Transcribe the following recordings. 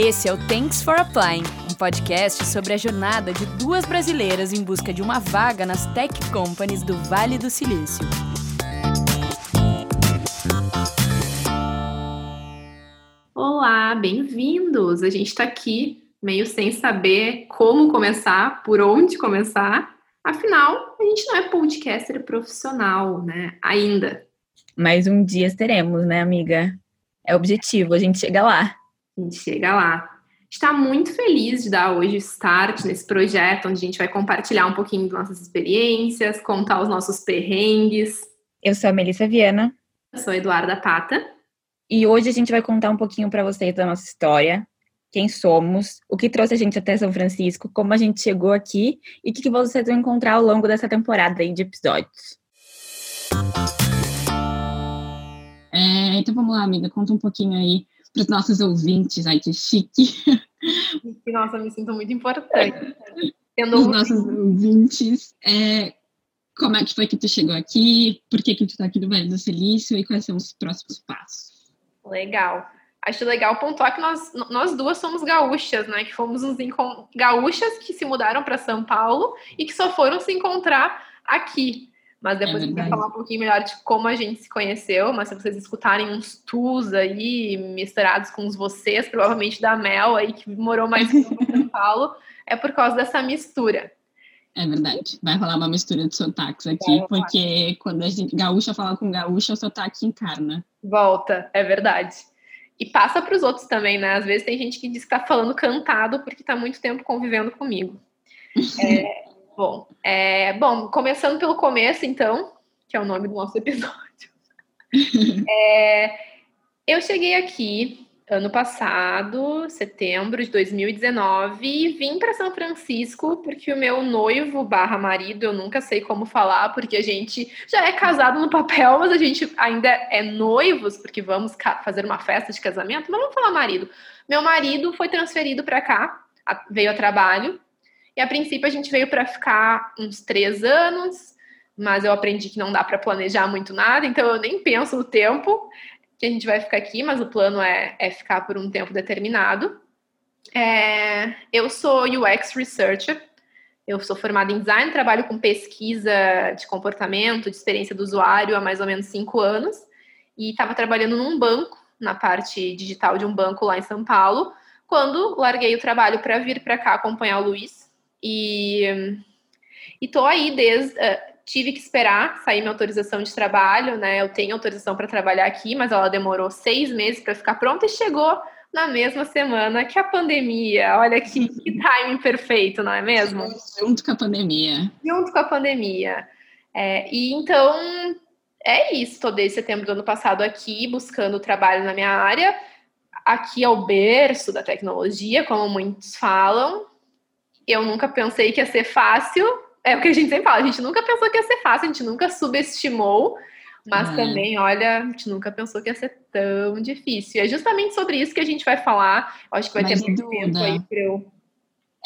Esse é o Thanks for Applying, um podcast sobre a jornada de duas brasileiras em busca de uma vaga nas tech companies do Vale do Silício. Olá, bem-vindos! A gente está aqui meio sem saber como começar, por onde começar. Afinal, a gente não é podcaster profissional, né? Ainda. Mas um dia teremos, né, amiga? É o objetivo, a gente chega lá. A gente chega lá. Está muito feliz de dar hoje o start nesse projeto, onde a gente vai compartilhar um pouquinho de nossas experiências, contar os nossos perrengues. Eu sou a Melissa Viana. Eu sou a Eduarda Pata. E hoje a gente vai contar um pouquinho para vocês da nossa história, quem somos, o que trouxe a gente até São Francisco, como a gente chegou aqui e o que vocês vão encontrar ao longo dessa temporada aí de episódios. É, então vamos lá, amiga, conta um pouquinho aí para os nossos ouvintes. Ai, que chique. Nossa, me sinto muito importante. Tendo os nossos ouvintes, é, como é que foi que tu chegou aqui, por que que tu está aqui no Vale do Silício e quais são os próximos passos. Legal. Acho legal pontuar que nós, nós duas somos gaúchas, né? Que fomos uns gaúchas que se mudaram para São Paulo e que só foram se encontrar aqui. Mas depois é a gente vai falar um pouquinho melhor de como a gente se conheceu. Mas se vocês escutarem uns tus aí misturados com os vocês, provavelmente da Mel aí, que morou mais em São Paulo, é por causa dessa mistura. É verdade. Vai rolar uma mistura de sotaques aqui, é, porque quando a gente gaúcha fala com gaúcha, o sotaque encarna. Volta, é verdade. E passa para os outros também, né? Às vezes tem gente que diz que está falando cantado porque está muito tempo convivendo comigo. É, Bom, é, bom, começando pelo começo, então, que é o nome do nosso episódio. é, eu cheguei aqui ano passado, setembro de 2019, e vim para São Francisco porque o meu noivo barra marido, eu nunca sei como falar, porque a gente já é casado no papel, mas a gente ainda é noivos, porque vamos fazer uma festa de casamento, mas vamos falar marido. Meu marido foi transferido para cá, veio a trabalho, e a princípio a gente veio para ficar uns três anos, mas eu aprendi que não dá para planejar muito nada, então eu nem penso no tempo que a gente vai ficar aqui, mas o plano é, é ficar por um tempo determinado. É, eu sou UX Researcher, eu sou formada em design, trabalho com pesquisa de comportamento, de experiência do usuário há mais ou menos cinco anos, e estava trabalhando num banco, na parte digital de um banco lá em São Paulo, quando larguei o trabalho para vir para cá acompanhar o Luiz, e, e tô aí desde. Uh, tive que esperar sair minha autorização de trabalho, né? Eu tenho autorização para trabalhar aqui, mas ela demorou seis meses para ficar pronta e chegou na mesma semana que a pandemia. Olha que, que timing perfeito, não é mesmo? Junto com a pandemia. Junto com a pandemia. É, e então é isso. Estou desde setembro do ano passado aqui buscando trabalho na minha área. Aqui é o berço da tecnologia, como muitos falam eu nunca pensei que ia ser fácil. É o que a gente sempre fala, a gente nunca pensou que ia ser fácil, a gente nunca subestimou, mas é. também, olha, a gente nunca pensou que ia ser tão difícil. E é justamente sobre isso que a gente vai falar. Eu acho que vai mas ter muito tempo aí para eu.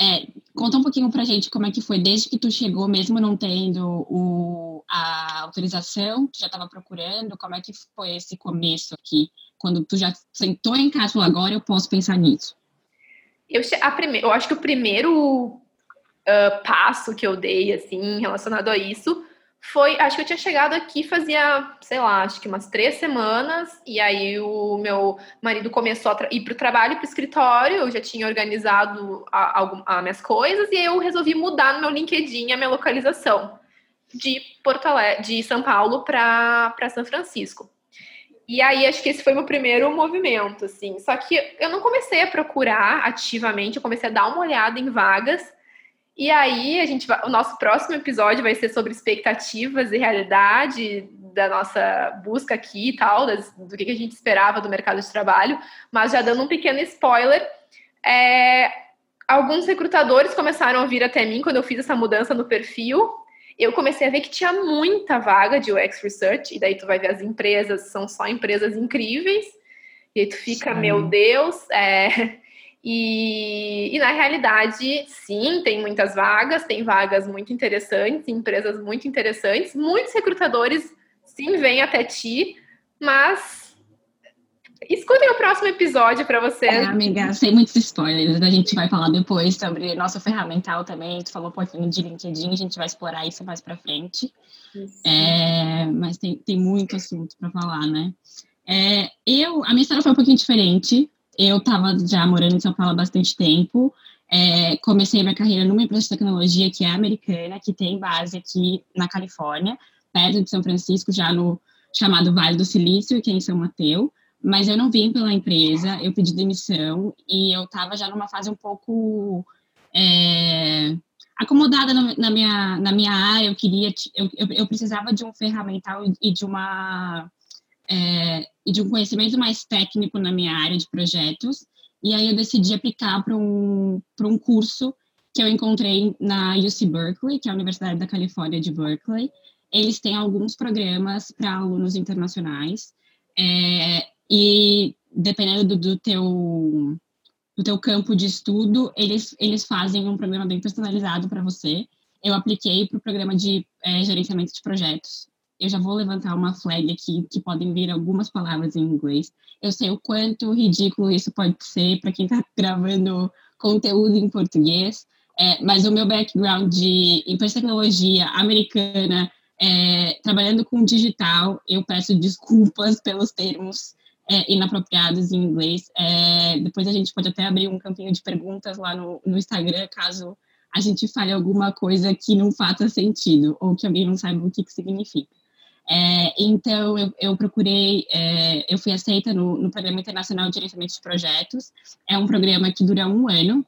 É, conta um pouquinho pra gente como é que foi desde que tu chegou, mesmo não tendo o, a autorização, tu já estava procurando, como é que foi esse começo aqui, quando tu já sentou em casa, agora eu posso pensar nisso. Eu, a prime, eu acho que o primeiro uh, passo que eu dei, assim, relacionado a isso, foi, acho que eu tinha chegado aqui fazia, sei lá, acho que umas três semanas, e aí o meu marido começou a ir para o trabalho, para o escritório, eu já tinha organizado as minhas coisas, e eu resolvi mudar no meu LinkedIn a minha localização de Porto Alegre, de São Paulo para São Francisco. E aí, acho que esse foi meu primeiro movimento, assim. Só que eu não comecei a procurar ativamente, eu comecei a dar uma olhada em vagas. E aí, a gente vai, o nosso próximo episódio vai ser sobre expectativas e realidade da nossa busca aqui e tal, das, do que a gente esperava do mercado de trabalho. Mas já dando um pequeno spoiler, é, alguns recrutadores começaram a vir até mim quando eu fiz essa mudança no perfil eu comecei a ver que tinha muita vaga de UX Research, e daí tu vai ver as empresas, são só empresas incríveis, e aí tu fica, sim. meu Deus, é... e, e na realidade, sim, tem muitas vagas, tem vagas muito interessantes, empresas muito interessantes, muitos recrutadores sim vêm até ti, mas escutem próximo episódio para você. É, amiga, sem muitos spoilers. A gente vai falar depois sobre nosso ferramental também. Tu falou um pouquinho de LinkedIn, a gente vai explorar isso mais para frente. É, mas tem, tem muito assunto para falar, né? É, eu, a minha história foi um pouquinho diferente. Eu estava já morando em São Paulo há bastante tempo. É, comecei minha carreira numa empresa de tecnologia que é americana, que tem base aqui na Califórnia, perto de São Francisco, já no chamado Vale do Silício, que é em São Mateus. Mas eu não vim pela empresa, eu pedi demissão e eu estava já numa fase um pouco é, acomodada na, na, minha, na minha área. Eu queria, eu, eu precisava de um ferramental e de uma é, e de um conhecimento mais técnico na minha área de projetos. E aí eu decidi aplicar para um, um curso que eu encontrei na UC Berkeley, que é a Universidade da Califórnia de Berkeley. Eles têm alguns programas para alunos internacionais. É, e dependendo do, do, teu do teu campo de estudo, eles, eles fazem um programa bem personalizado para você. Eu apliquei para o programa de é, gerenciamento de projetos eu já vou levantar uma flag aqui que podem vir algumas palavras em inglês. Eu sei o quanto ridículo isso pode ser para quem está gravando conteúdo em português, é, mas o meu background de tecnologia americana, é, trabalhando com digital, eu peço desculpas pelos termos é, inapropriados em inglês. É, depois a gente pode até abrir um campinho de perguntas lá no, no Instagram, caso a gente fale alguma coisa que não faça sentido ou que alguém não saiba o que, que significa. É, então, eu, eu procurei, é, eu fui aceita no, no Programa Internacional de Gerenciamento de Projetos. É um programa que dura um ano.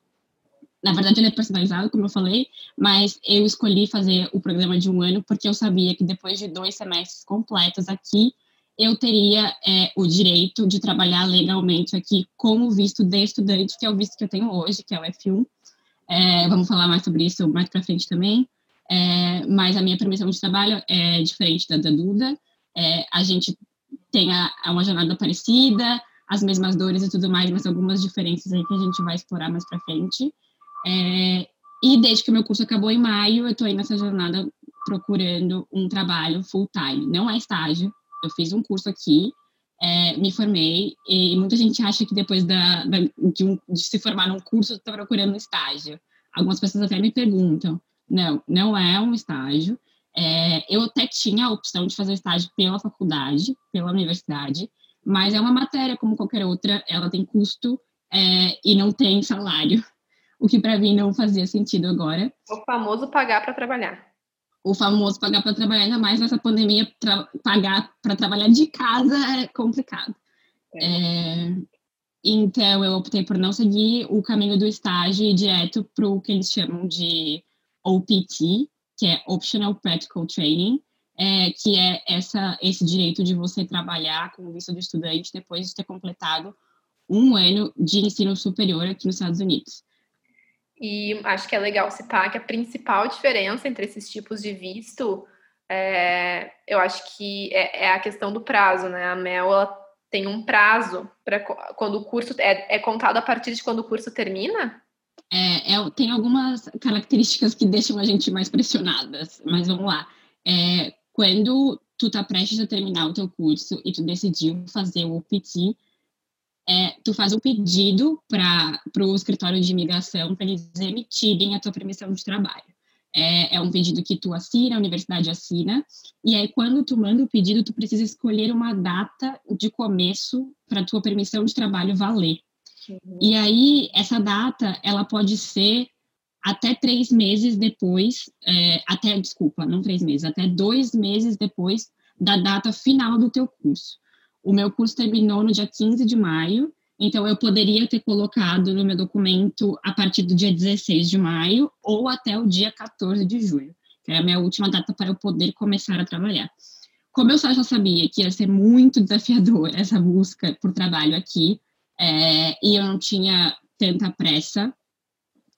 Na verdade, ele é personalizado, como eu falei, mas eu escolhi fazer o programa de um ano porque eu sabia que depois de dois semestres completos aqui, eu teria é, o direito de trabalhar legalmente aqui com o visto de estudante, que é o visto que eu tenho hoje, que é o F1. É, vamos falar mais sobre isso mais para frente também. É, mas a minha permissão de trabalho é diferente da da Duda. É, a gente tem a, uma jornada parecida, as mesmas dores e tudo mais, mas algumas diferenças aí que a gente vai explorar mais para frente. É, e desde que o meu curso acabou em maio, eu estou aí nessa jornada procurando um trabalho full time. Não é estágio. Eu fiz um curso aqui, é, me formei e muita gente acha que depois da, da de, um, de, se formar num curso está procurando um estágio. Algumas pessoas até me perguntam. Não, não é um estágio. É, eu até tinha a opção de fazer estágio pela faculdade, pela universidade, mas é uma matéria como qualquer outra, ela tem custo é, e não tem salário, o que para mim não fazia sentido agora. O famoso pagar para trabalhar. O famoso pagar para trabalhar, ainda mais nessa pandemia, pagar para trabalhar de casa é complicado. É. É, então, eu optei por não seguir o caminho do estágio e direto para o que eles chamam de OPT, que é Optional Practical Training, é, que é essa, esse direito de você trabalhar com visto de estudante depois de ter completado um ano de ensino superior aqui nos Estados Unidos. E acho que é legal citar que a principal diferença entre esses tipos de visto, é, eu acho que é, é, a questão do prazo, né? A Mel tem um prazo para quando o curso é, é contado a partir de quando o curso termina? É, é, tem algumas características que deixam a gente mais pressionadas, mas vamos lá. É, quando tu tá prestes a terminar o teu curso e tu decidiu fazer o OPT, é, tu faz um pedido para o escritório de imigração para eles emitirem a tua permissão de trabalho. É, é, um pedido que tu assina, a universidade assina, e aí quando tu manda o pedido, tu precisa escolher uma data de começo para tua permissão de trabalho valer. Uhum. E aí, essa data, ela pode ser até três meses depois, é, até, desculpa, não três meses, até dois meses depois da data final do teu curso. O meu curso terminou no dia 15 de maio, então eu poderia ter colocado no meu documento a partir do dia 16 de maio ou até o dia 14 de julho, que é a minha última data para eu poder começar a trabalhar. Como eu já sabia que ia ser muito desafiador essa busca por trabalho aqui, é, e eu não tinha tanta pressa,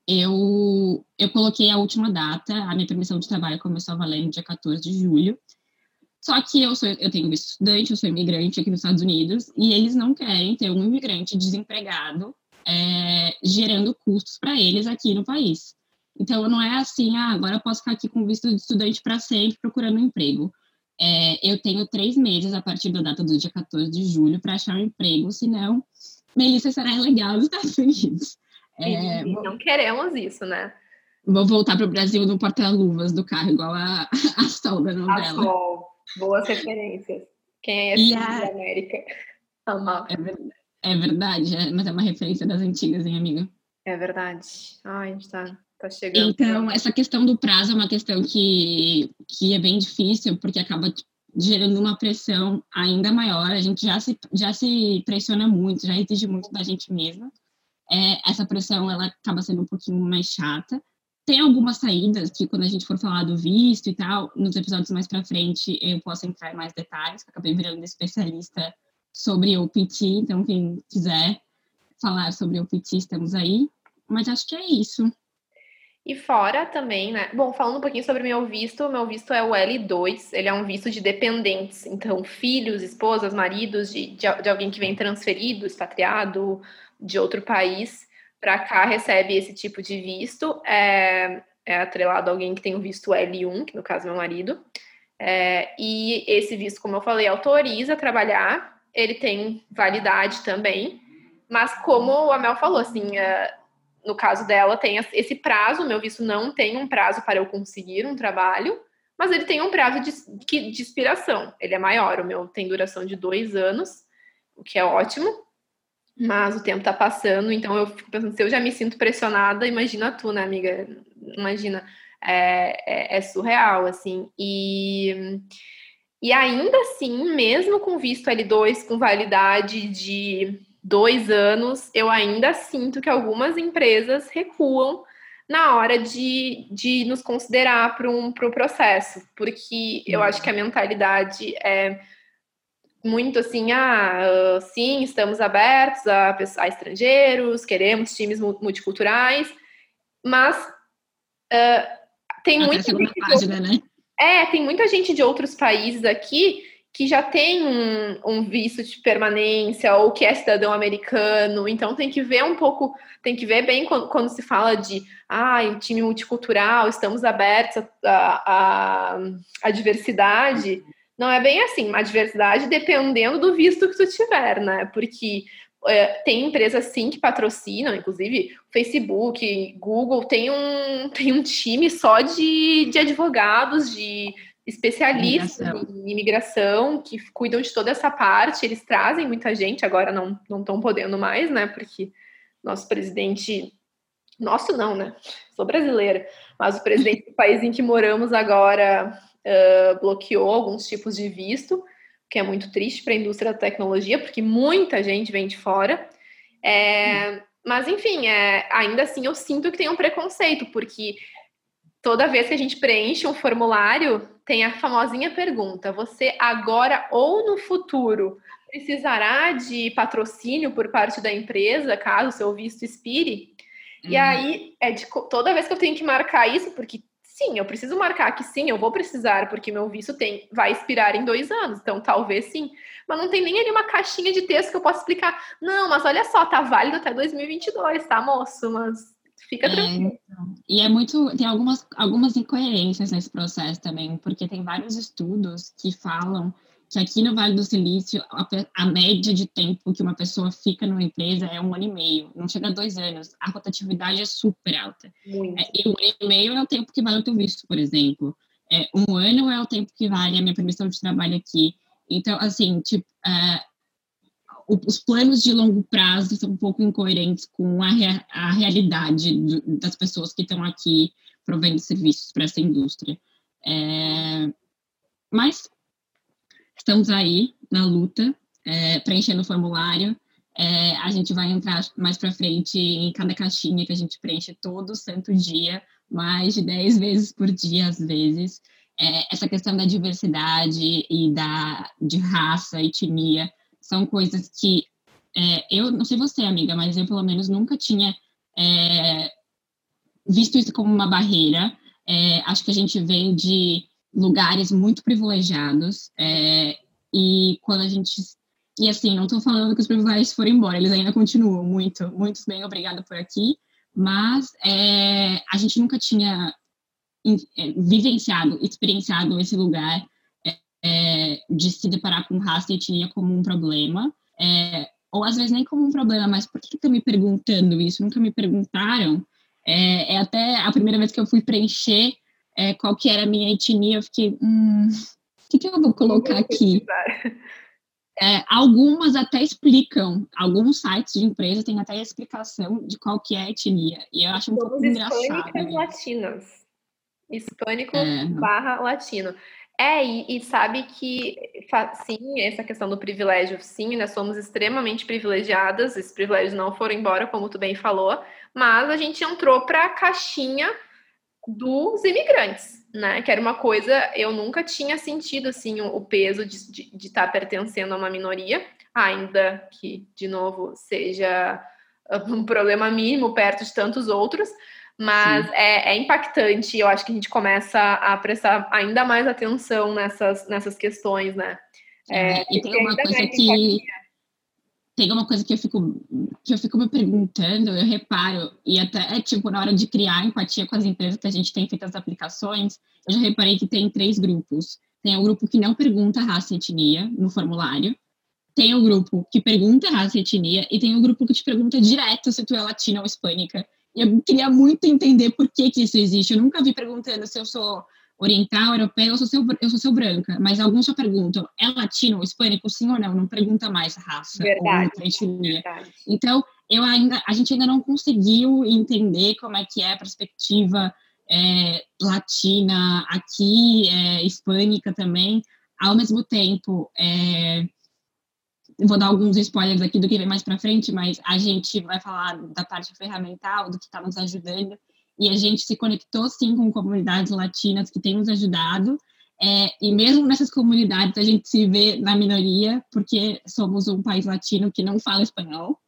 eu, eu coloquei a última data, a minha permissão de trabalho começou a valer no dia 14 de julho. Só que eu, sou, eu tenho estudante, eu sou imigrante aqui nos Estados Unidos, e eles não querem ter um imigrante desempregado é, gerando custos para eles aqui no país. Então, não é assim, ah, agora eu posso ficar aqui com visto de estudante para sempre procurando um emprego. é, eu tenho três meses a partir da data do dia 14 de julho para achar um emprego, senão Melissa será legal nos Estados Unidos. É, e, não queremos isso, né? Vou voltar para o Brasil no porta-luvas do carro, igual a, a Sol da novela. A Sol. Boas referências. Quem é esse da América? Amar. É verdade, é verdade é, mas é uma referência das antigas, hein, amiga? É verdade. Ai, a gente tá, tá chegando. Então, essa questão do prazo é uma questão que, que é bem difícil, porque acaba gerando uma pressão ainda maior. A gente já se, já se pressiona muito, já exige muito da gente mesma. É, essa pressão ela acaba sendo um pouquinho mais chata. Tem algumas saídas que, quando a gente for falar do visto e tal, nos episódios mais para frente eu posso entrar em mais detalhes. Acabei virando especialista sobre o PT, então quem quiser falar sobre o PT, estamos aí. Mas acho que é isso. E fora também, né? Bom, falando um pouquinho sobre meu visto, meu visto é o L2, ele é um visto de dependentes, então filhos, esposas, maridos de, de, de alguém que vem transferido, expatriado de outro país para cá recebe esse tipo de visto, é, é atrelado a alguém que tem o visto L1, que no caso é meu marido, é, e esse visto, como eu falei, autoriza trabalhar, ele tem validade também, mas como a Mel falou, assim, é, no caso dela, tem esse prazo. Meu visto não tem um prazo para eu conseguir um trabalho, mas ele tem um prazo de, de expiração. Ele é maior. O meu tem duração de dois anos, o que é ótimo. Mas o tempo tá passando, então eu fico pensando, se eu já me sinto pressionada, imagina tu, né, amiga? Imagina. É, é, é surreal, assim. E, e ainda assim, mesmo com visto L2 com validade de dois anos, eu ainda sinto que algumas empresas recuam na hora de, de nos considerar para um, pro processo, porque eu acho que a mentalidade é muito assim, ah, sim, estamos abertos a, a estrangeiros, queremos times multiculturais, mas uh, tem muita gente página, né? É, tem muita gente de outros países aqui que já tem um, um, visto de permanência ou que é cidadão americano, então tem que ver um pouco, tem que ver bem quando, quando se fala de ah, time multicultural, estamos abertos à a, diversidade. Não é bem assim, uma diversidade dependendo do visto que tu tiver, né? Porque é, tem empresas sim que patrocinam, inclusive Facebook, Google, tem um, tem um time só de, de advogados, de especialistas imigração. em imigração que cuidam de toda essa parte. Eles trazem muita gente, agora não não estão podendo mais, né? Porque nosso presidente, nosso não, né? Sou brasileira, mas o presidente do país em que moramos agora uh, bloqueou alguns tipos de visto, que é muito triste para a indústria da tecnologia, porque muita gente vem de fora. É, mas enfim, é, ainda assim eu sinto que tem um preconceito, porque toda vez que a gente preenche um formulário, tem a famosinha pergunta: você agora ou no futuro precisará de patrocínio por parte da empresa caso o seu visto expire? Uhum. E aí, é de, toda vez que eu tenho que marcar isso, porque sim, eu preciso marcar que sim, eu vou precisar, porque meu visto tem, vai expirar em dois anos, então talvez sim. Mas não tem nem ali uma caixinha de texto que eu possa explicar. Não, mas olha só, tá válido até 2022, tá, moço? Mas Fica é, tranquilo. É, e é muito. Tem algumas, algumas incoerências nesse processo também, porque tem vários estudos que falam que aqui no Vale do Silício a, a, média de tempo que uma pessoa fica numa empresa é um ano e meio, não chega a dois anos. A rotatividade é super alta. Muito. É, e um ano e meio é o tempo que vale o teu visto, por exemplo. É, um ano é o tempo que vale a minha permissão de trabalho aqui. Então, assim, tipo, é, os planos de longo prazo são um pouco incoerentes com a, a realidade do, das pessoas que estão aqui provendo serviços para essa indústria. É, mas estamos aí na luta, é, preenchendo o formulário. É, a gente vai entrar mais para frente em cada caixinha que a gente preenche todo santo dia, mais de 10 vezes por dia, às vezes. É, essa questão da diversidade e da, de raça, etnia, são coisas que é, eu não sei você, amiga, mas eu pelo menos nunca tinha visto isso como uma barreira. Acho que a gente vem de lugares muito privilegiados é, e quando a gente e assim, não estou falando que os privilégios foram embora, eles ainda continuam muito, muito bem, obrigada por aqui, mas é, a gente nunca tinha é, vivenciado, experienciado esse lugar é, de se deparar com raça e etnia como um problema. É, ou às vezes nem como um problema, mas por que estão me perguntando isso? Nunca me perguntaram. É, é, até a primeira vez que eu fui preencher é, qual que era a minha etnia, eu fiquei, hum, o que, que eu vou colocar aqui? É, algumas até explicam, alguns sites de empresa têm até a explicação de qual que é a etnia, e eu acho um Somos pouco engraçado. hispânicas latinas. Hispânico é. barra latino. É, e, e, sabe que, sim, essa questão do privilégio, sim, nós somos extremamente privilegiadas, esses privilégios não foram embora, como tu bem falou, mas a gente entrou para a caixinha dos imigrantes, né? Que era uma coisa, eu nunca tinha sentido, assim, o, o peso de, de, de estar tá pertencendo a uma minoria, ainda que, de novo, seja um problema mínimo perto de tantos outros, mas é, é, impactante. Eu acho que a gente começa a prestar ainda mais atenção nessas, nessas questões, né? É, e tem uma coisa que tem uma coisa que eu fico que eu fico me perguntando, eu reparo e até é tipo na hora de criar empatia com as empresas que a gente tem feito as aplicações, eu já reparei que tem três grupos. Tem o grupo que não pergunta raça e etnia no formulário, tem o grupo que pergunta raça e etnia e tem o grupo que te pergunta direto se tu é latina ou hispânica eu queria muito entender por que, que isso existe. Eu nunca vi perguntando se eu sou oriental, europeia ou se eu, eu sou, seu branca, mas alguns só perguntam, é latino, hispânico, sim ou não? Não pergunta mais raça verdade, ou verdade. Então, eu ainda, a gente ainda não conseguiu entender como é que é a perspectiva é, latina aqui, é, hispânica também, ao mesmo tempo, é, vou dar alguns spoilers aqui do que vem mais para frente, mas a gente vai falar da parte ferramental, do que está nos ajudando, e a gente se conectou sim com comunidades latinas que têm nos ajudado, é, e mesmo nessas comunidades a gente se vê na minoria, porque somos um país latino que não fala espanhol.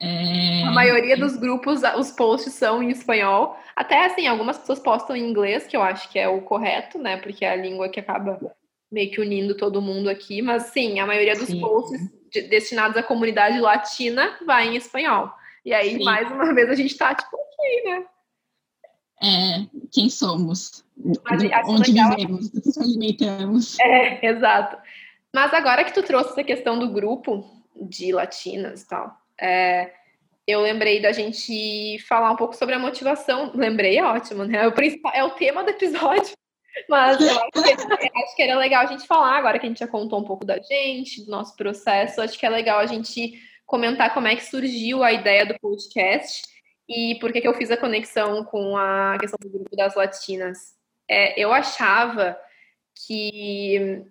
É... A maioria dos grupos, os posts são em espanhol. Até assim, algumas pessoas postam em inglês, que eu acho que é o correto, né? Porque é a língua que acaba meio que unindo todo mundo aqui, mas sim, a maioria dos sim. posts de, destinados à comunidade latina vai em espanhol. E aí, sim. mais uma vez, a gente tá tipo aqui, né? É, quem somos? Onde legal. vivemos? Do que nos alimentamos? É, exato. Mas agora que tu trouxe essa questão do grupo de latinas e tal, é, eu lembrei da gente falar um pouco sobre a motivação. Lembrei, é ótimo, né? É o, principal, é o tema do episódio. Mas eu acho que, acho que, era legal a gente falar, agora que a gente já contou um pouco da gente, do nosso processo, acho que é legal a gente comentar como é que surgiu a ideia do podcast e por que, que eu fiz a conexão com a questão do grupo das latinas. É, eu achava que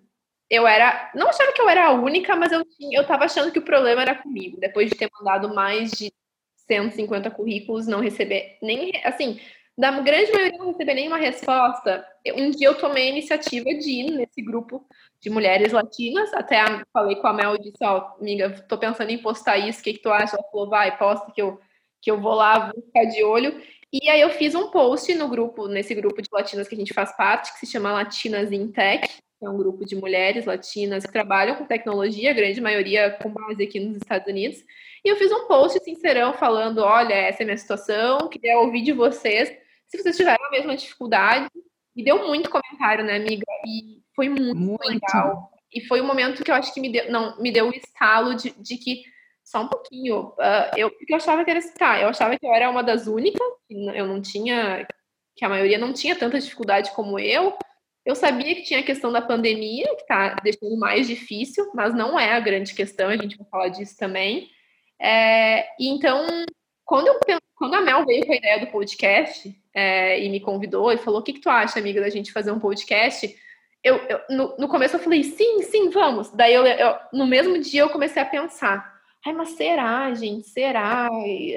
eu era. Não achava que eu era a única, mas eu, eu tava achando que o problema era comigo. Depois de ter mandado mais de 150 currículos, não receber nem. Assim, da grande maioria não receber nenhuma resposta, um dia eu tomei a iniciativa de ir nesse grupo de mulheres latinas, até falei com a Mel e disse, ó, oh, amiga, tô pensando em postar isso, o que, que tu acha? Ela falou, vai, posta que eu, que eu vou lá, vou ficar de olho. E aí eu fiz um post no grupo, nesse grupo de latinas que a gente faz parte, que se chama Latinas in Tech, que é um grupo de mulheres latinas que trabalham com tecnologia, a grande maioria com base aqui nos Estados Unidos. E eu fiz um post sincerão falando, olha, essa é a minha situação, queria ouvir de vocês se vocês tiveram a mesma dificuldade. E deu muito comentário, né, amiga? E foi muito, muito. legal. E foi um momento que eu acho que me deu, não, me deu o um estalo de, de que só um pouquinho. Uh, eu, eu achava que era tá, eu achava que eu era uma das únicas, eu não tinha, que a maioria não tinha tanta dificuldade como eu. Eu sabia que tinha a questão da pandemia, que tá deixando mais difícil, mas não é a grande questão, a gente vai falar disso também. É, então, quando, eu, quando a Mel veio com a ideia do podcast, é, e me convidou e falou: O que, que tu acha, amiga, da gente fazer um podcast? Eu, eu no, no, começo eu falei: Sim, sim, vamos. Daí eu, eu, no mesmo dia eu comecei a pensar: Ai, mas será, gente? Será?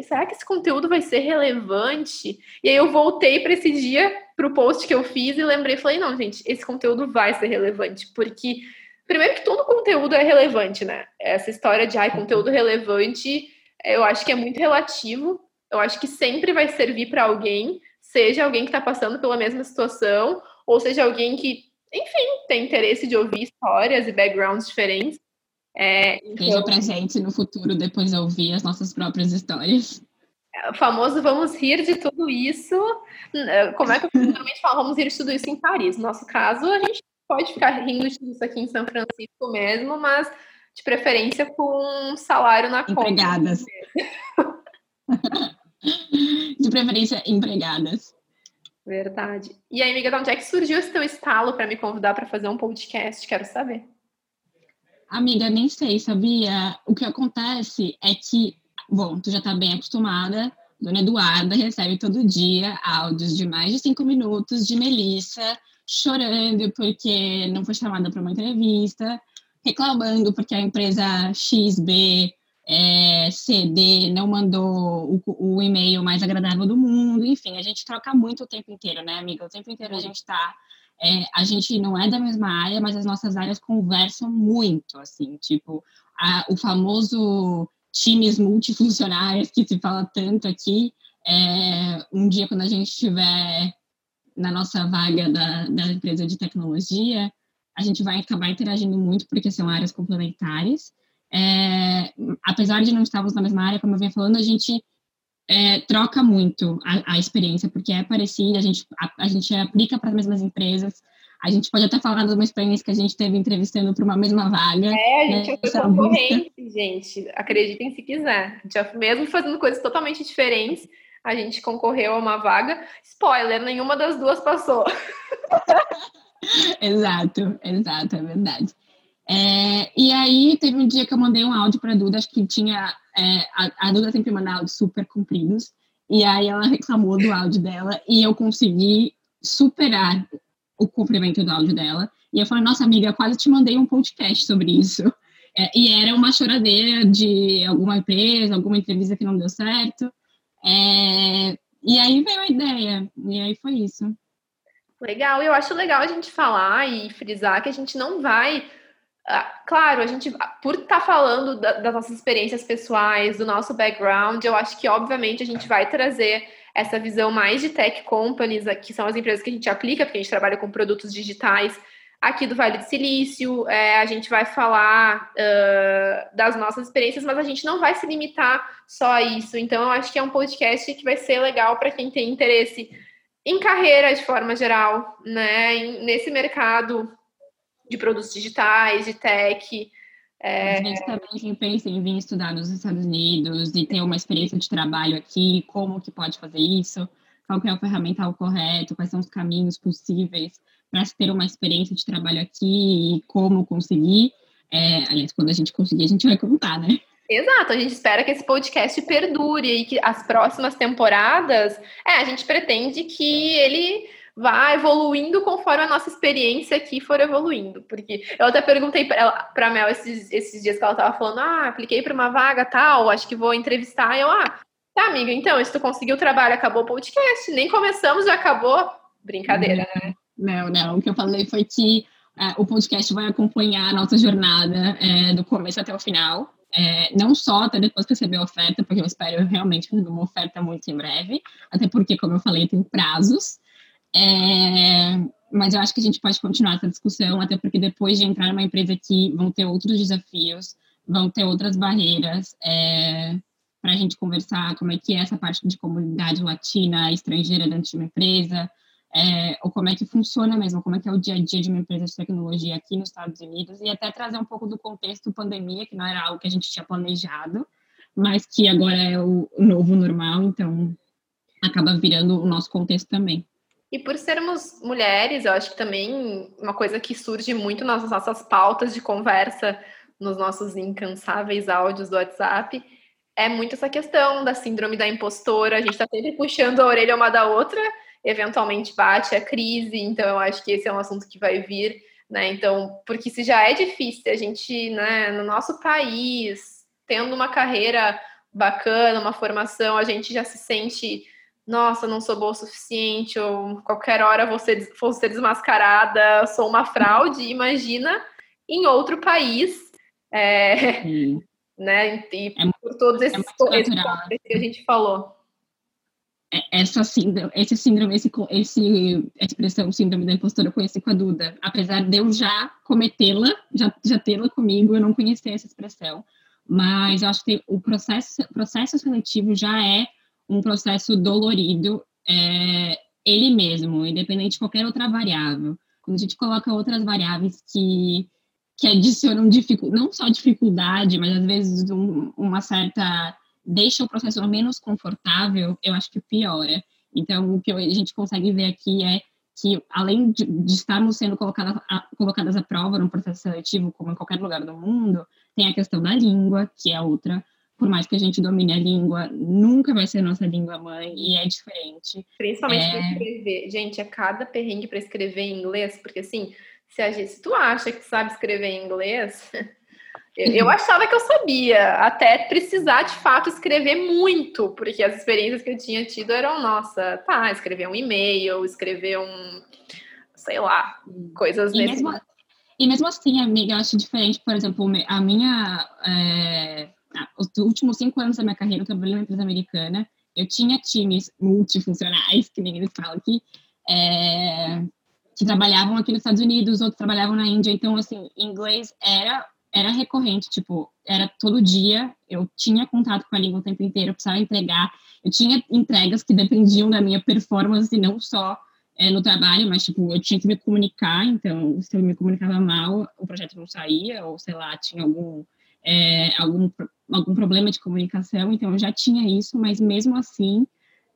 Será que esse conteúdo vai ser relevante? E aí eu voltei para esse dia, para o post que eu fiz e lembrei: Falei, não, gente, esse conteúdo vai ser relevante, porque. Primeiro que todo conteúdo é relevante, né? Essa história de ai, conteúdo relevante, eu acho que é muito relativo. Eu acho que sempre vai servir para alguém, seja alguém que está passando pela mesma situação, ou seja alguém que, enfim, tem interesse de ouvir histórias e backgrounds diferentes. É, então, Esteja presente no futuro depois de ouvir as nossas próprias histórias. É, o famoso vamos rir de tudo isso. É, como é que eu normalmente falo? Vamos rir de tudo isso em Paris. No nosso caso, a gente pode ficar rindo disso aqui em São Francisco mesmo, mas de preferência com um salário na conta. Empregadas. de preferência, empregadas. Verdade. E aí, amiga, de onde é que surgiu esse teu estalo para me convidar para fazer um podcast? Quero saber. Amiga, nem sei, sabia? O que acontece é que, bom, tu já tá bem acostumada. Dona Eduarda recebe todo dia áudios de mais de cinco minutos de Melissa chorando porque não foi chamada para uma entrevista, reclamando porque a empresa XB é, CD não mandou o, o, e-mail mais agradável do mundo, enfim, a gente troca muito o tempo inteiro, né, amiga? O tempo inteiro a gente está é, a gente não é da mesma área, mas as nossas áreas conversam muito, assim, tipo, a, o famoso times multifuncionais que se fala tanto aqui, é, um dia quando a gente estiver na nossa vaga da, da empresa de tecnologia, a gente vai acabar interagindo muito porque são áreas complementares. É, apesar de não estarmos na mesma área, como eu venho falando, a gente é, troca muito a, a, experiência, porque é parecida, a gente, a, a gente aplica para as mesmas empresas. A gente pode até falar de uma experiência que a gente teve entrevistando para uma mesma vaga. É, a gente né, é concorrente, gente. Acreditem se quiser. Já, mesmo fazendo coisas totalmente diferentes, a gente concorreu a uma vaga. Spoiler, nenhuma das duas passou. exato, exato, é verdade. É, e aí teve um dia que eu mandei um áudio para a Duda, acho que tinha. É, a, a, Duda sempre manda áudios super compridos, e aí ela reclamou do áudio dela, e eu consegui superar o comprimento do áudio dela. E eu falei, nossa amiga, quase te mandei um podcast sobre isso. É, e era uma choradeira de alguma empresa, alguma entrevista que não deu certo. É, e aí veio a ideia, e aí foi isso. Legal, eu acho legal a gente falar e frisar que a gente não vai claro, a gente, por estar tá falando da, das nossas experiências pessoais, do nosso background, eu acho que, obviamente, a gente vai trazer essa visão mais de tech companies, que são as empresas que a gente aplica, porque a gente trabalha com produtos digitais aqui do Vale do Silício. É, a gente vai falar uh, das nossas experiências, mas a gente não vai se limitar só a isso. Então, eu acho que é um podcast que vai ser legal para quem tem interesse em carreira de forma geral, né? Nesse mercado de produtos digitais, de tech. É... Às vezes também quem pensa em vir estudar nos Estados Unidos e ter uma experiência de trabalho aqui, como que pode fazer isso, qual que é o ferramental correto, quais são os caminhos possíveis para ter uma experiência de trabalho aqui e como conseguir. É, aliás, quando a gente conseguir, a gente vai contar, né? Exato, a gente espera que esse podcast perdure e que as próximas temporadas, é, a gente pretende que ele vá evoluindo conforme a nossa experiência aqui for evoluindo. Porque eu até perguntei para a Mel esses, esses dias que ela estava falando: ah, apliquei para uma vaga tal, acho que vou entrevistar. Eu, ah, tá, amiga, então, se tu conseguiu o trabalho, acabou o podcast. Nem começamos, já acabou. Brincadeira, né? Não, não. O que eu falei foi que é, o podcast vai acompanhar a nossa jornada é, do começo até o final. É, não só até depois receber a oferta, porque eu espero realmente uma oferta muito em breve, até porque, como eu falei, tem prazos. É, mas eu acho que a gente pode continuar essa discussão, até porque depois de entrar numa empresa aqui, vão ter outros desafios, vão ter outras barreiras é, para a gente conversar como é que é essa parte de comunidade latina, estrangeira dentro de uma empresa, é, ou como é que funciona mesmo, como é que é o dia a dia de uma empresa de tecnologia aqui nos Estados Unidos, e até trazer um pouco do contexto pandemia, que não era algo que a gente tinha planejado, mas que agora é o novo normal, então acaba virando o nosso contexto também. E por sermos mulheres, eu acho que também uma coisa que surge muito nas nossas pautas de conversa, nos nossos incansáveis áudios do WhatsApp, é muito essa questão da síndrome da impostora. A gente está sempre puxando a orelha uma da outra, eventualmente bate a crise, então eu acho que esse é um assunto que vai vir, né? Então, porque se já é difícil a gente, né, no nosso país, tendo uma carreira bacana, uma formação, a gente já se sente nossa, não sou boa o suficiente, ou qualquer hora vou ser, vou ser desmascarada, sou uma fraude, imagina em outro país, é, né? E é, por todos esses, é esses que a gente falou. É, essa síndrome, esse síndrome, esse, esse expressão síndrome da impostora eu conheci com a Duda. Apesar de eu já cometê-la, já, já tê-la comigo, eu não conhecia essa expressão. Mas eu acho que o processo, processo seletivo já é um processo dolorido, é, ele mesmo, independente de qualquer outra variável. quando a gente coloca outras variáveis que, que adicionam dificuldade, não só dificuldade, mas às vezes um, uma certa. deixa o processo menos confortável, eu acho que piora. Então, o que a gente consegue ver aqui é que, além de, de estarmos sendo colocadas a, colocadas à prova no processo seletivo, como em qualquer lugar do mundo, tem a questão da língua, que é outra por mais que a gente domine a língua, nunca vai ser nossa língua mãe e é diferente. Principalmente é... para escrever. Gente, é cada perrengue para escrever em inglês, porque assim, se, a gente, se tu acha que sabe escrever em inglês, eu achava que eu sabia, até precisar de fato escrever muito, porque as experiências que eu tinha tido eram, nossa, tá, escrever um e-mail, escrever um, sei lá, coisas e nesse... Mesmo, e mesmo assim, amiga, eu acho diferente, por exemplo, a minha... É os últimos cinco anos da minha carreira, eu trabalhei numa empresa americana. Eu tinha times multifuncionais, que nem eles falam aqui, é, que trabalhavam aqui nos Estados Unidos, outros trabalhavam na Índia. Então, assim, inglês era era recorrente, tipo, era todo dia, eu tinha contato com a língua o tempo inteiro, eu precisava entregar, eu tinha entregas que dependiam da minha performance, não só é, no trabalho, mas, tipo, eu tinha que me comunicar, então, se eu me comunicava mal, o projeto não saía, ou, sei lá, tinha algum é, algum, algum problema de comunicação, então eu já tinha isso, mas mesmo assim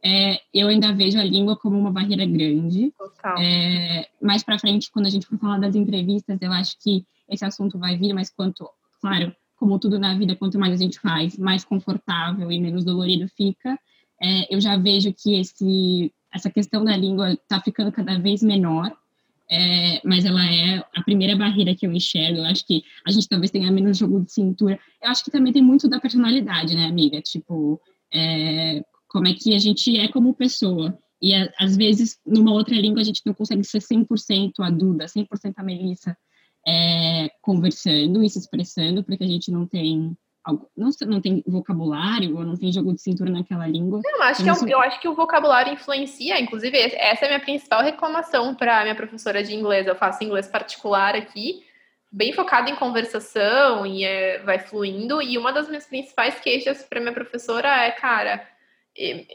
é, eu ainda vejo a língua como uma barreira grande. Total. É, mais para frente, quando a gente for falar das entrevistas, eu acho que esse assunto vai vir, mas quanto, claro, como tudo na vida, quanto mais a gente faz, mais confortável e menos dolorido fica. É, eu já vejo que esse, essa questão da língua está ficando cada vez menor é, mas ela é a primeira barreira que eu enxergo. Eu acho que a gente talvez tenha menos jogo de cintura. Eu acho que também tem muito da personalidade, né, amiga? Tipo, é, como é que a gente é como pessoa. E às vezes, numa outra língua, a gente não consegue ser 100% a Duda, 100% a Melissa é, conversando e se expressando, porque a gente não tem não, não tem vocabulário ou não tem jogo de cintura naquela língua. Não, acho que é eu acho que o vocabulário influencia. Inclusive, essa é a minha principal reclamação para minha professora de inglês. Eu faço inglês particular aqui, bem focado em conversação e é, vai fluindo. E uma das minhas principais queixas para minha professora é, cara,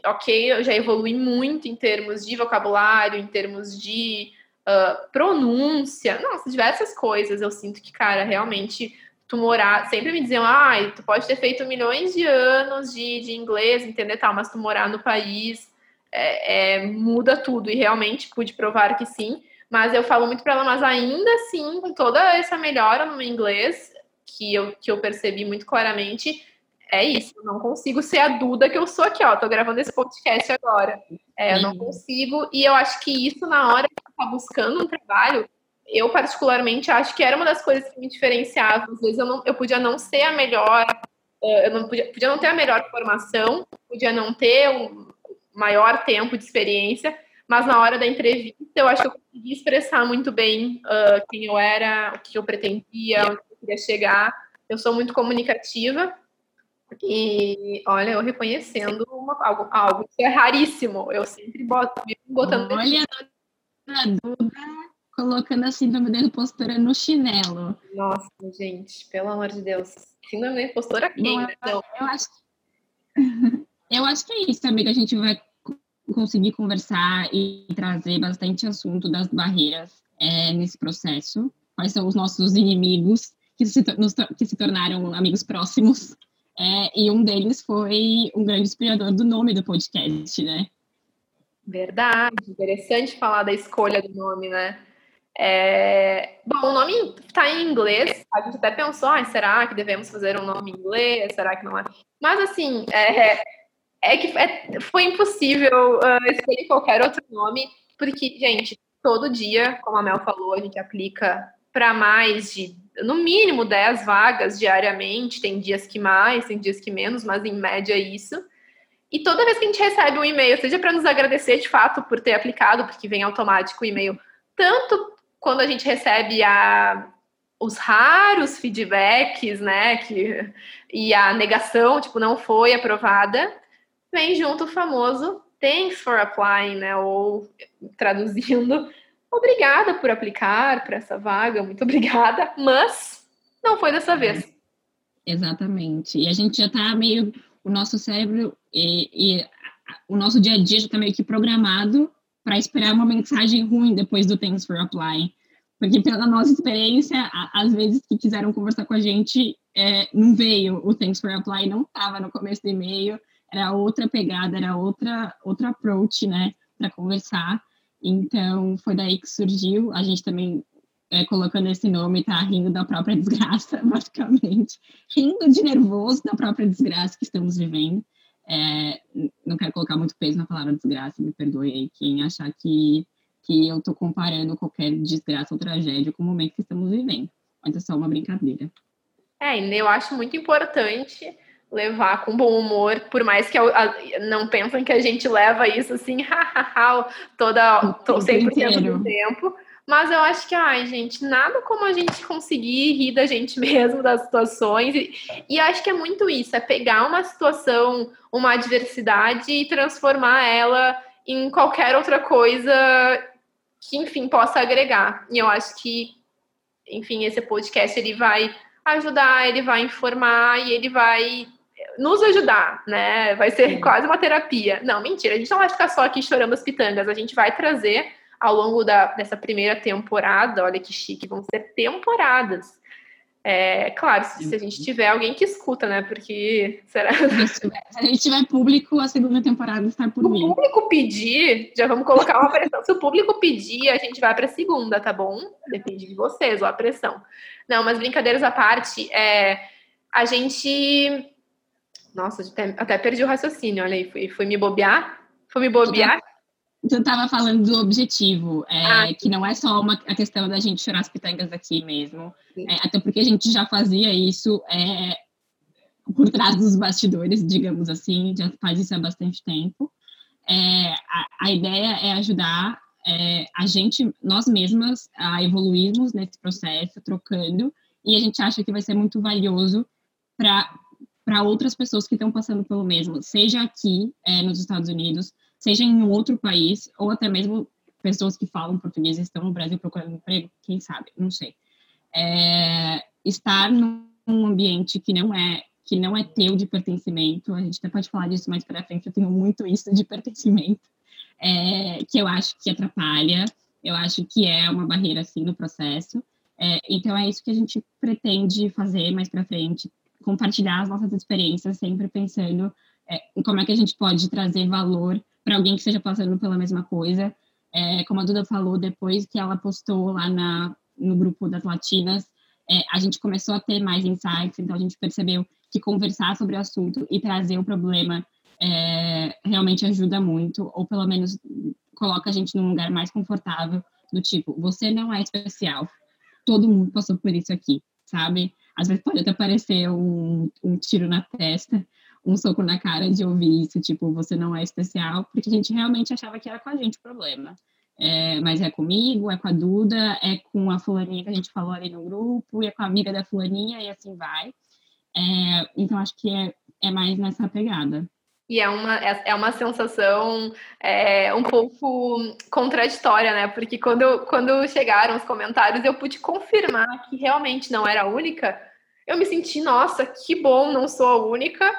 ok, eu já evolui muito em termos de vocabulário, em termos de uh, pronúncia, nossa, diversas coisas. Eu sinto que, cara, realmente morar, sempre me diziam, ah, tu pode ter feito milhões de anos de, de inglês, entender tal, mas tu morar no país é, é, muda tudo, e realmente pude provar que sim, mas eu falo muito para ela, mas ainda assim, com toda essa melhora no inglês, que eu, que eu percebi muito claramente, é isso, eu não consigo ser a Duda que eu sou aqui, ó, tô gravando esse podcast agora, é, eu não consigo, e eu acho que isso na hora que tu tá buscando um trabalho, eu particularmente acho que era uma das coisas que me diferenciava. Às vezes eu, não, eu podia não ser a melhor, eh, eu não podia, podia não ter a melhor formação, podia não ter um maior tempo de experiência, mas na hora da entrevista eu acho que eu consegui expressar muito bem uh, quem eu era, o que eu pretendia, onde eu queria chegar. Eu sou muito comunicativa e, olha, eu reconhecendo uma, algo, algo que é raríssimo. Eu sempre boto, botando... Olha, Duda colocando a síndrome da impostora no chinelo. Nossa, gente, pelo amor de Deus. Síndrome da impostora quem? Bom, eu, eu, acho, eu acho que é isso, amiga. A gente vai conseguir conversar e trazer bastante assunto das barreiras é, nesse processo. Quais são os nossos inimigos que se, nos, que se tornaram amigos próximos. É, e um deles foi um grande inspirador do nome do podcast, né? Verdade, interessante falar da escolha do nome, né? É... Bom, o nome está em inglês. A gente até pensou, ah, será que devemos fazer um nome em inglês? Será que não é? Mas assim, é, é que é, foi impossível uh, escolher qualquer outro nome, porque, gente, todo dia, como a Mel falou, a gente aplica para mais de, no mínimo, 10 vagas diariamente. Tem dias que mais, tem dias que menos, mas em média é isso. E toda vez que a gente recebe um e-mail, seja para nos agradecer de fato por ter aplicado, porque vem automático o e-mail, tanto quando a gente recebe a, os raros feedbacks, né, que, e a negação, tipo, não foi aprovada, vem junto o famoso thanks for applying, né, ou traduzindo, obrigada por aplicar para essa vaga, muito obrigada, mas não foi dessa vez. Exatamente. E a gente já está meio, o nosso cérebro e, e o nosso dia a dia já está meio que programado para esperar uma mensagem ruim depois do Thanks for Applying. Porque pela nossa experiência, às vezes que quiseram conversar com a gente, é, não veio o Thanks for Apply, não estava no começo do e-mail, era outra pegada, era outra, outra approach, né, para conversar. Então, foi daí que surgiu. A gente também, é, colocando esse nome, tá rindo da própria desgraça, basicamente. Rindo de nervoso da própria desgraça que estamos vivendo. É, não quero colocar muito peso na palavra desgraça, me perdoe aí quem achar que que eu estou comparando qualquer desgraça ou tragédia com o momento que estamos vivendo. Mas é só uma brincadeira. É, eu acho muito importante levar com bom humor, por mais que eu, a, não pensem que a gente leva isso assim, toda, to, 100% do tempo. Mas eu acho que, ai, gente, nada como a gente conseguir rir da gente mesmo, das situações. E, e acho que é muito isso: é pegar uma situação, uma adversidade e transformar ela em qualquer outra coisa que, enfim, possa agregar. E eu acho que, enfim, esse podcast ele vai ajudar, ele vai informar e ele vai nos ajudar, né? Vai ser quase uma terapia. Não, mentira, a gente não vai ficar só aqui chorando as pitangas, a gente vai trazer ao longo da, dessa primeira temporada, olha que chique, vão ser temporadas é, claro, se, se, a gente tiver alguém que escuta, né? Porque será. Se a gente tiver público, a segunda temporada está por mim. Se o público pedir, já vamos colocar uma pressão. Se o público pedir, a gente vai para a segunda, tá bom? Depende de vocês, ó, a pressão. Não, mas brincadeiras à parte, é, a gente. Nossa, até, até perdi o raciocínio, olha aí, fui, fui me bobear. Fui me bobear. Tu estava falando do objetivo, é, ah, que não é só uma, a questão da gente chorar as pitangas aqui mesmo, é, até porque a gente já fazia isso é, por trás dos bastidores, digamos assim, já faz isso há bastante tempo. É, a, a, ideia é ajudar é, a gente, nós mesmas, a evoluirmos nesse processo, trocando, e a gente acha que vai ser muito valioso para outras pessoas que estão passando pelo mesmo, seja aqui é, nos Estados Unidos, seja em outro país, ou até mesmo pessoas que falam português estão no Brasil procurando emprego, quem sabe, não sei. É, estar num ambiente que não é que não é teu de pertencimento, a gente até pode falar disso mais para frente, eu tenho muito isso de pertencimento, é, que eu acho que atrapalha, eu acho que é uma barreira, assim, no processo, é, então é isso que a gente pretende fazer mais para frente, compartilhar as nossas experiências, sempre pensando é, em como é que a gente pode trazer valor para alguém que esteja passando pela mesma coisa. É, como a Duda falou, depois que ela postou lá na, no grupo das latinas, é, a gente começou a ter mais insights, então a gente percebeu que conversar sobre o assunto e trazer o problema é, realmente ajuda muito, ou pelo menos coloca a gente num lugar mais confortável, do tipo, você não é especial, todo mundo passou por isso aqui, sabe? Às vezes pode até parecer um, um tiro na testa, um soco na cara de ouvir isso, tipo, você não é especial, porque a gente realmente achava que era com a gente o problema. É, mas é comigo, é com a Duda, é com a fulaninha que a gente falou ali no grupo, e é com a amiga da fulaninha, e assim vai. É, então, acho que é, é mais nessa pegada. E é uma, é, é uma sensação é, um pouco contraditória, né? Porque quando, quando chegaram os comentários, eu pude confirmar que realmente não era a única. Eu me senti, nossa, que bom, não sou a única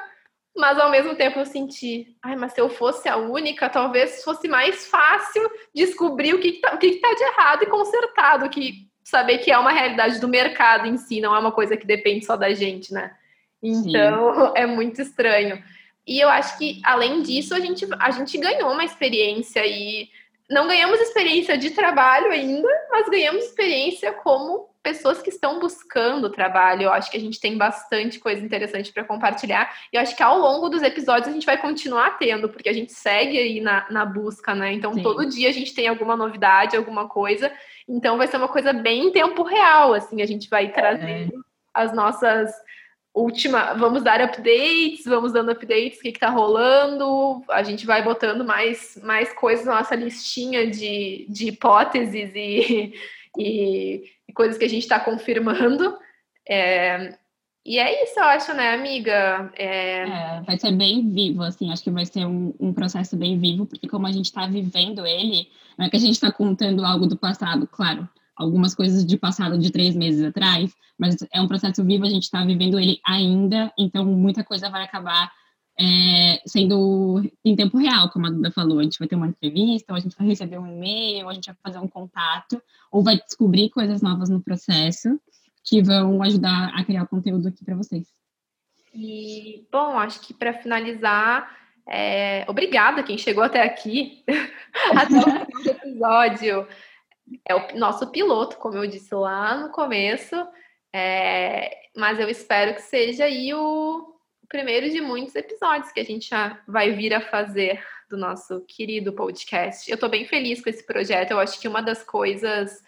mas ao mesmo tempo eu senti, ai, mas se eu fosse a única, talvez fosse mais fácil descobrir o que, está o que, que tá de errado e consertar do que saber que é uma realidade do mercado em si, não é uma coisa que depende só da gente, né? Então Sim. é muito estranho. E eu acho que, além disso, a gente, a gente ganhou uma experiência e não ganhamos experiência de trabalho ainda, mas ganhamos experiência como pessoas que estão buscando trabalho. Eu acho que a gente tem bastante coisa interessante para compartilhar. E eu acho que ao longo dos episódios a gente vai continuar tendo, porque a gente segue aí na, na busca, né? Então Sim. todo dia a gente tem alguma novidade, alguma coisa. Então vai ser uma coisa bem em tempo real, assim, a gente vai trazendo é. as nossas última, vamos dar updates, vamos dando updates, o que está rolando, a gente vai botando mais, mais coisas na nossa listinha de, de hipóteses e, e, e coisas que a gente está confirmando. É, e é isso, eu acho, né, amiga? É... É, vai ser bem vivo, assim, acho que vai ser um, um processo bem vivo, porque como a gente está vivendo ele, não é que a gente está contando algo do passado, claro, algumas coisas de passado de três meses atrás, mas é um processo vivo, a gente está vivendo ele ainda, então muita coisa vai acabar é, sendo em tempo real, como a Duda falou. A gente vai ter uma entrevista, ou a gente vai receber um e-mail, ou a gente vai fazer um contato, ou vai descobrir coisas novas no processo que vão ajudar a criar conteúdo aqui para vocês. E, bom, acho que para finalizar, é, obrigada quem chegou até aqui, até o episódio. É o nosso piloto, como eu disse lá no começo, é, mas eu espero que seja aí o, o primeiro de muitos episódios que a gente já vai vir a fazer do nosso querido podcast. Eu estou bem feliz com esse projeto. Eu acho que uma das coisas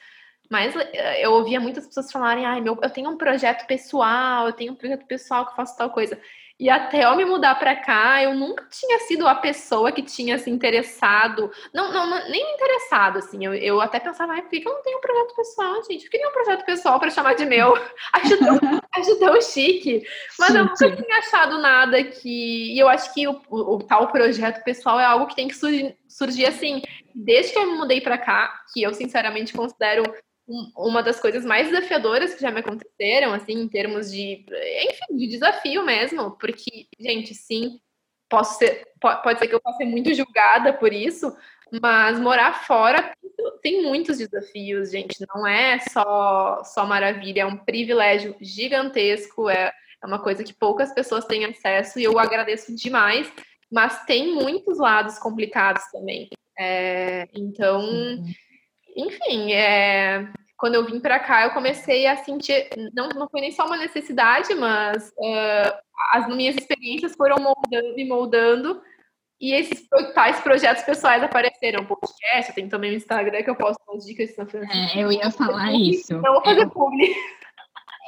mais eu ouvia muitas pessoas falarem, ai, meu, eu tenho um projeto pessoal, eu tenho um projeto pessoal que eu faço tal coisa. E até eu me mudar para cá, eu nunca tinha sido a pessoa que tinha se interessado. Não, não, não nem interessado, assim. Eu, eu até pensava, ah, por que eu não tenho um projeto pessoal, gente? Eu queria um projeto pessoal para chamar de meu. Acho tão, acho tão chique. Mas chique. eu nunca tinha achado nada que. E eu acho que o, o, o, tal projeto pessoal é algo que tem que surgir, surgir assim. Desde que eu me mudei para cá, que eu sinceramente considero uma das coisas mais desafiadoras que já me aconteceram, assim, em termos de, enfim, de desafio mesmo, porque, gente, sim, posso ser, pode ser que eu possa ser muito julgada por isso, mas morar fora tem muitos desafios, gente, não é só, só maravilha, é um privilégio gigantesco, é, é uma coisa que poucas pessoas têm acesso e eu agradeço demais, mas tem muitos lados complicados também. É, então, enfim, é, quando eu vim para cá, eu comecei a sentir, não, não foi nem só uma necessidade, mas uh, as minhas experiências foram moldando e moldando, e esses tais projetos pessoais apareceram. Podcast, eu tenho também o Instagram que eu posto umas dicas de São Francisco. É, eu ia falar isso. Não vou fazer é, publi.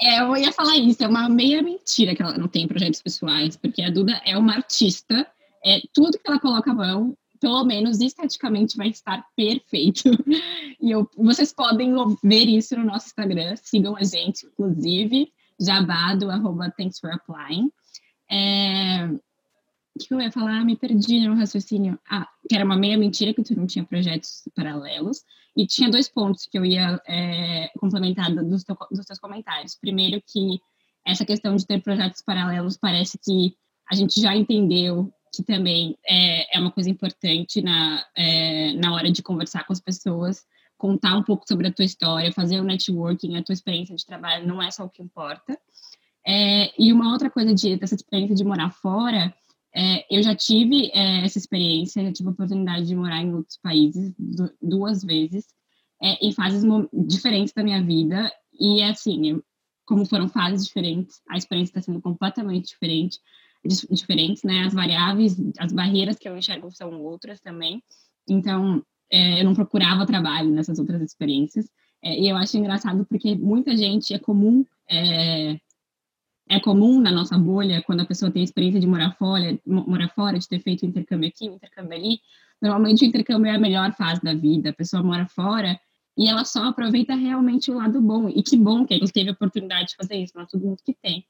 É, eu ia falar isso, é uma meia mentira que ela não tem projetos pessoais, porque a Duda é uma artista, é tudo que ela coloca a mão pelo menos esteticamente vai estar perfeito. E eu, vocês podem ver isso no nosso Instagram, sigam a gente, inclusive, jabado, arroba thanks for applying. É, o que eu ia falar? Me perdi no raciocínio. Ah, que era uma meia mentira que tu não tinha projetos paralelos. E tinha dois pontos que eu ia é, complementar dos, teu, dos teus comentários. Primeiro que essa questão de ter projetos paralelos parece que a gente já entendeu que também é, é uma coisa importante na, é, na hora de conversar com as pessoas, contar um pouco sobre a tua história, fazer o networking, a tua experiência de trabalho não é só o que importa. É, e uma outra coisa de, dessa experiência de morar fora, é, eu já tive é, essa experiência, já tive a oportunidade de morar em outros países duas vezes, é, em fases diferentes da minha vida, e assim, como foram fases diferentes, a experiência está sendo completamente diferente diferentes, né? As variáveis, as barreiras que eu enxergo são outras também. Então, é, eu não procurava trabalho nessas outras experiências. É, e eu acho engraçado porque muita gente é comum é, é comum na nossa bolha quando a pessoa tem a experiência de morar fora, morar fora, de ter feito intercâmbio aqui, intercâmbio ali. Normalmente o intercâmbio é a melhor fase da vida. A pessoa mora fora e ela só aproveita realmente o lado bom. E que bom que gente teve a oportunidade de fazer isso, não é todo mundo que tem.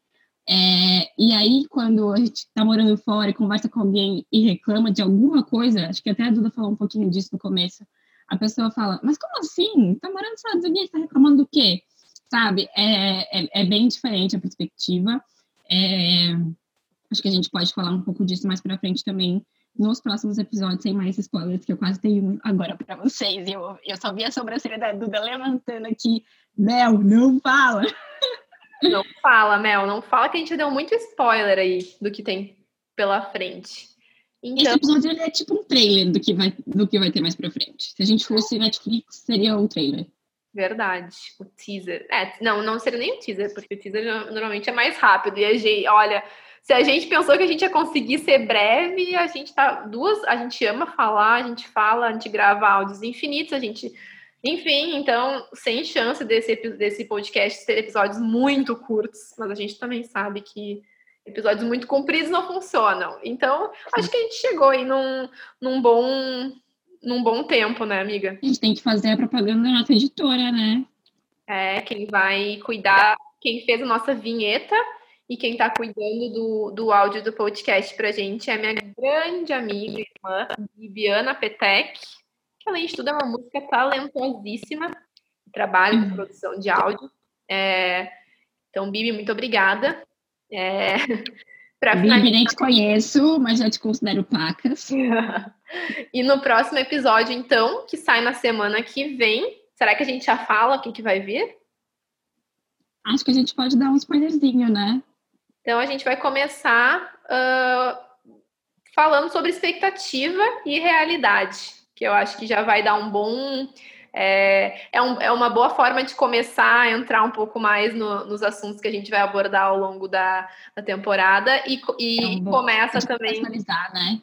É, e aí, quando a gente está morando fora e conversa com alguém e reclama de alguma coisa, acho que até a Duda falou um pouquinho disso no começo, a pessoa fala, mas como assim? Tá morando nos Estados Unidos, tá reclamando do quê? Sabe? É, é, é bem diferente a perspectiva. É, acho que a gente pode falar um pouco disso mais para frente também nos próximos episódios, sem mais spoilers, que eu quase tenho agora para vocês. Eu, eu só vi a sobrancelha da Duda levantando aqui. Mel, não fala! Não fala, Mel, não fala que a gente deu muito spoiler aí do que tem pela frente. Então... Esse episódio é tipo um trailer do que, vai, do que vai ter mais pra frente. Se a gente fosse Netflix, seria o trailer. Verdade, o teaser. É, não, não seria nem o teaser, porque o teaser normalmente é mais rápido. E a gente, olha, se a gente pensou que a gente ia conseguir ser breve, a gente tá duas, a gente ama falar, a gente fala, a gente grava áudios infinitos, a gente enfim, então, sem chance desse, desse podcast ter episódios muito curtos, mas a gente também sabe que episódios muito compridos não funcionam. Então, acho que a gente chegou aí num, num bom num bom tempo, né, amiga? A gente tem que fazer a propaganda da nossa editora, né? É, quem vai cuidar, quem fez a nossa vinheta e quem está cuidando do, do áudio do podcast pra gente é minha grande amiga, irmã, Viviana Petec que além de tudo é uma música talentosíssima, trabalho de produção de áudio. É, então, Bibi, muito obrigada. É, Pra Bibi, nem te conheço, mas já te considero pacas. e no próximo episódio, então, que sai na semana que vem, será que a gente já fala o que, que vai vir? Acho que a gente pode dar um spoilerzinho, né? Então, a gente vai começar uh, falando sobre expectativa e realidade, que eu acho que já vai dar um bom é, é, um, é, uma boa forma de começar a entrar um pouco mais no, nos assuntos que a gente vai abordar ao longo da, da temporada e, e é um começa também. Né?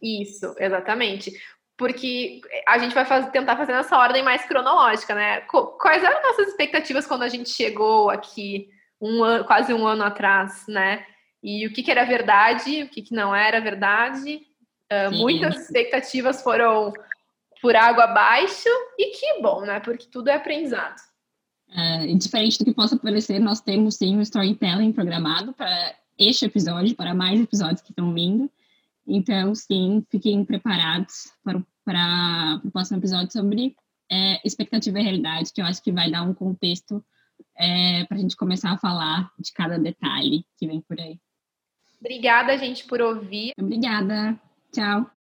Isso, exatamente. Porque a gente vai fazer, tentar fazer nessa ordem mais cronológica, né? Quais eram nossas expectativas quando a gente chegou aqui um ano, quase um ano atrás, né? E o que, que era verdade, o que, que não era verdade. Uh, muitas expectativas foram por água abaixo, e que bom, né? Porque tudo é aprendizado. É, diferente do que possa parecer, nós temos sim um storytelling programado para este episódio, para mais episódios que estão vindo. Então, sim, fiquem preparados para, para o próximo episódio sobre é, expectativa e realidade, que eu acho que vai dar um contexto é, para a gente começar a falar de cada detalhe que vem por aí. Obrigada, gente, por ouvir. Obrigada. Tchau.